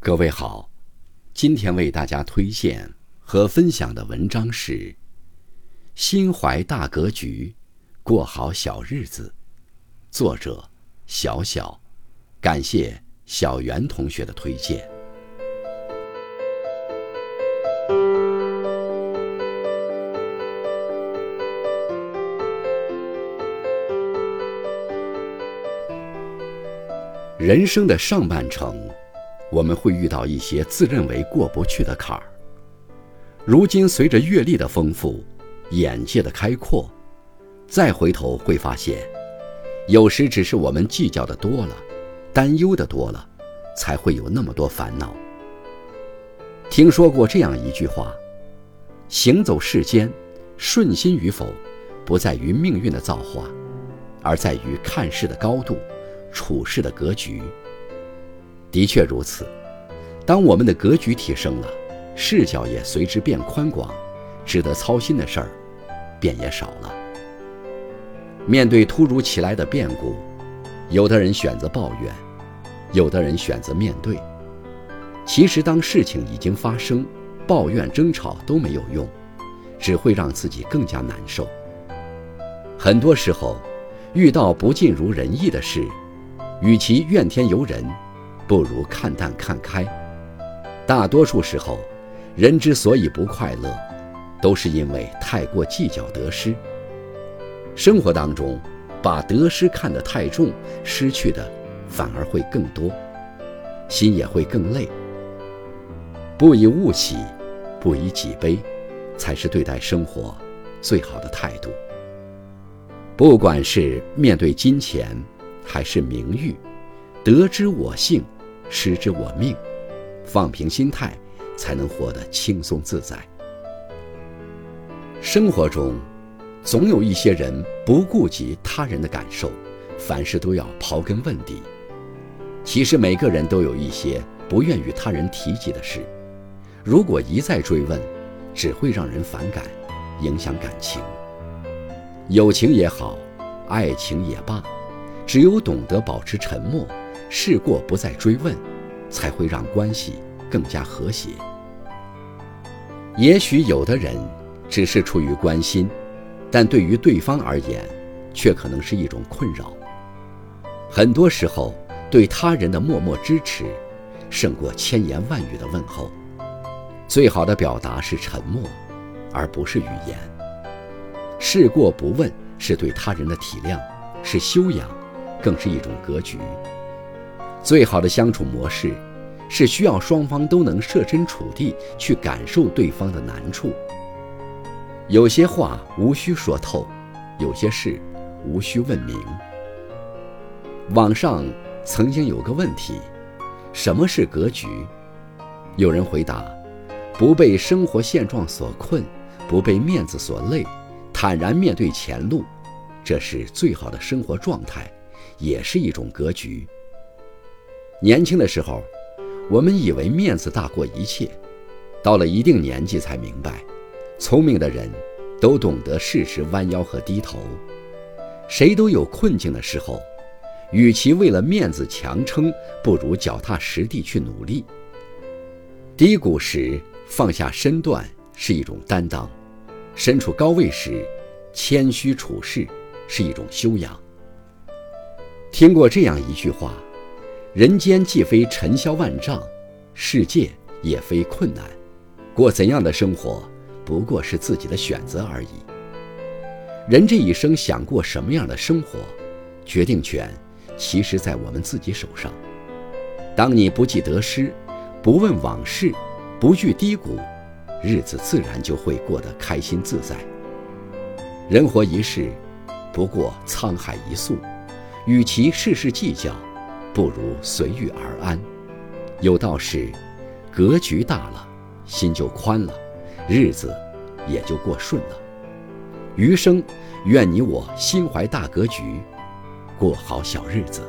各位好，今天为大家推荐和分享的文章是《心怀大格局，过好小日子》，作者小小，感谢小袁同学的推荐。人生的上半程。我们会遇到一些自认为过不去的坎儿。如今随着阅历的丰富，眼界的开阔，再回头会发现，有时只是我们计较的多了，担忧的多了，才会有那么多烦恼。听说过这样一句话：行走世间，顺心与否，不在于命运的造化，而在于看事的高度，处事的格局。的确如此，当我们的格局提升了，视角也随之变宽广，值得操心的事儿便也少了。面对突如其来的变故，有的人选择抱怨，有的人选择面对。其实，当事情已经发生，抱怨、争吵都没有用，只会让自己更加难受。很多时候，遇到不尽如人意的事，与其怨天尤人。不如看淡看开。大多数时候，人之所以不快乐，都是因为太过计较得失。生活当中，把得失看得太重，失去的反而会更多，心也会更累。不以物喜，不以己悲，才是对待生活最好的态度。不管是面对金钱，还是名誉，得之我幸。失之我命，放平心态，才能活得轻松自在。生活中，总有一些人不顾及他人的感受，凡事都要刨根问底。其实每个人都有一些不愿与他人提及的事，如果一再追问，只会让人反感，影响感情。友情也好，爱情也罢，只有懂得保持沉默。事过不再追问，才会让关系更加和谐。也许有的人只是出于关心，但对于对方而言，却可能是一种困扰。很多时候，对他人的默默支持，胜过千言万语的问候。最好的表达是沉默，而不是语言。事过不问，是对他人的体谅，是修养，更是一种格局。最好的相处模式，是需要双方都能设身处地去感受对方的难处。有些话无需说透，有些事无需问明。网上曾经有个问题：什么是格局？有人回答：不被生活现状所困，不被面子所累，坦然面对前路，这是最好的生活状态，也是一种格局。年轻的时候，我们以为面子大过一切，到了一定年纪才明白，聪明的人都懂得适时弯腰和低头。谁都有困境的时候，与其为了面子强撑，不如脚踏实地去努力。低谷时放下身段是一种担当，身处高位时谦虚处事是一种修养。听过这样一句话。人间既非尘嚣万丈，世界也非困难，过怎样的生活，不过是自己的选择而已。人这一生想过什么样的生活，决定权其实在我们自己手上。当你不计得失，不问往事，不惧低谷，日子自然就会过得开心自在。人活一世，不过沧海一粟，与其事事计较。不如随遇而安，有道是，格局大了，心就宽了，日子也就过顺了。余生，愿你我心怀大格局，过好小日子。